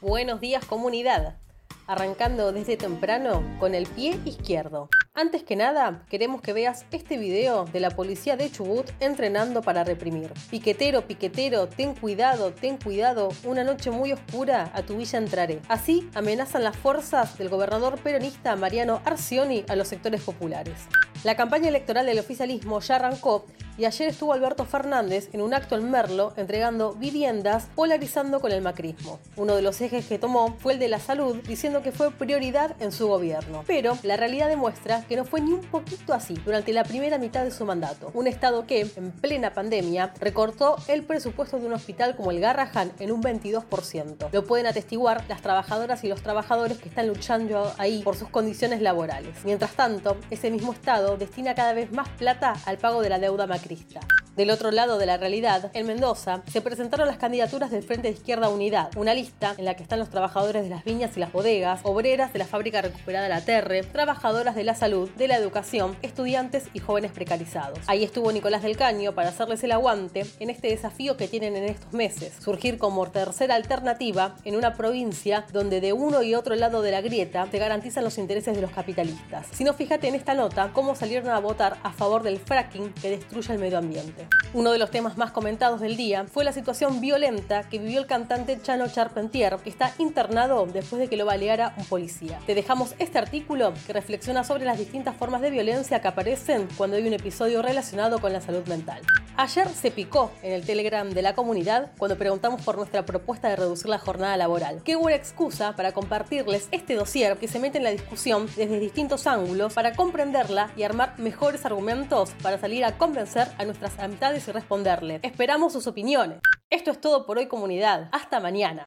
Buenos días comunidad. Arrancando desde temprano con el pie izquierdo. Antes que nada, queremos que veas este video de la policía de Chubut entrenando para reprimir. Piquetero, piquetero, ten cuidado, ten cuidado, una noche muy oscura a tu villa entraré. Así amenazan las fuerzas del gobernador peronista Mariano Arcioni a los sectores populares. La campaña electoral del oficialismo ya arrancó y ayer estuvo Alberto Fernández en un acto en Merlo entregando viviendas polarizando con el macrismo. Uno de los ejes que tomó fue el de la salud, diciendo que fue prioridad en su gobierno. Pero la realidad demuestra que no fue ni un poquito así durante la primera mitad de su mandato. Un Estado que, en plena pandemia, recortó el presupuesto de un hospital como el Garrahan en un 22%. Lo pueden atestiguar las trabajadoras y los trabajadores que están luchando ahí por sus condiciones laborales. Mientras tanto, ese mismo Estado destina cada vez más plata al pago de la deuda macrista. Del otro lado de la realidad, en Mendoza, se presentaron las candidaturas del Frente de Izquierda Unidad, una lista en la que están los trabajadores de las viñas y las bodegas, obreras de la fábrica recuperada La Terre, trabajadoras de la salud, de la educación, estudiantes y jóvenes precarizados. Ahí estuvo Nicolás del Caño para hacerles el aguante en este desafío que tienen en estos meses, surgir como tercera alternativa en una provincia donde de uno y otro lado de la grieta se garantizan los intereses de los capitalistas. Si no, fíjate en esta nota cómo salieron a votar a favor del fracking que destruye el medio ambiente. Uno de los temas más comentados del día fue la situación violenta que vivió el cantante Chano Charpentier, que está internado después de que lo baleara un policía. Te dejamos este artículo que reflexiona sobre las distintas formas de violencia que aparecen cuando hay un episodio relacionado con la salud mental. Ayer se picó en el Telegram de la comunidad cuando preguntamos por nuestra propuesta de reducir la jornada laboral. Qué buena excusa para compartirles este dossier que se mete en la discusión desde distintos ángulos para comprenderla y armar mejores argumentos para salir a convencer a nuestras y responderle. Esperamos sus opiniones. Esto es todo por hoy comunidad. Hasta mañana.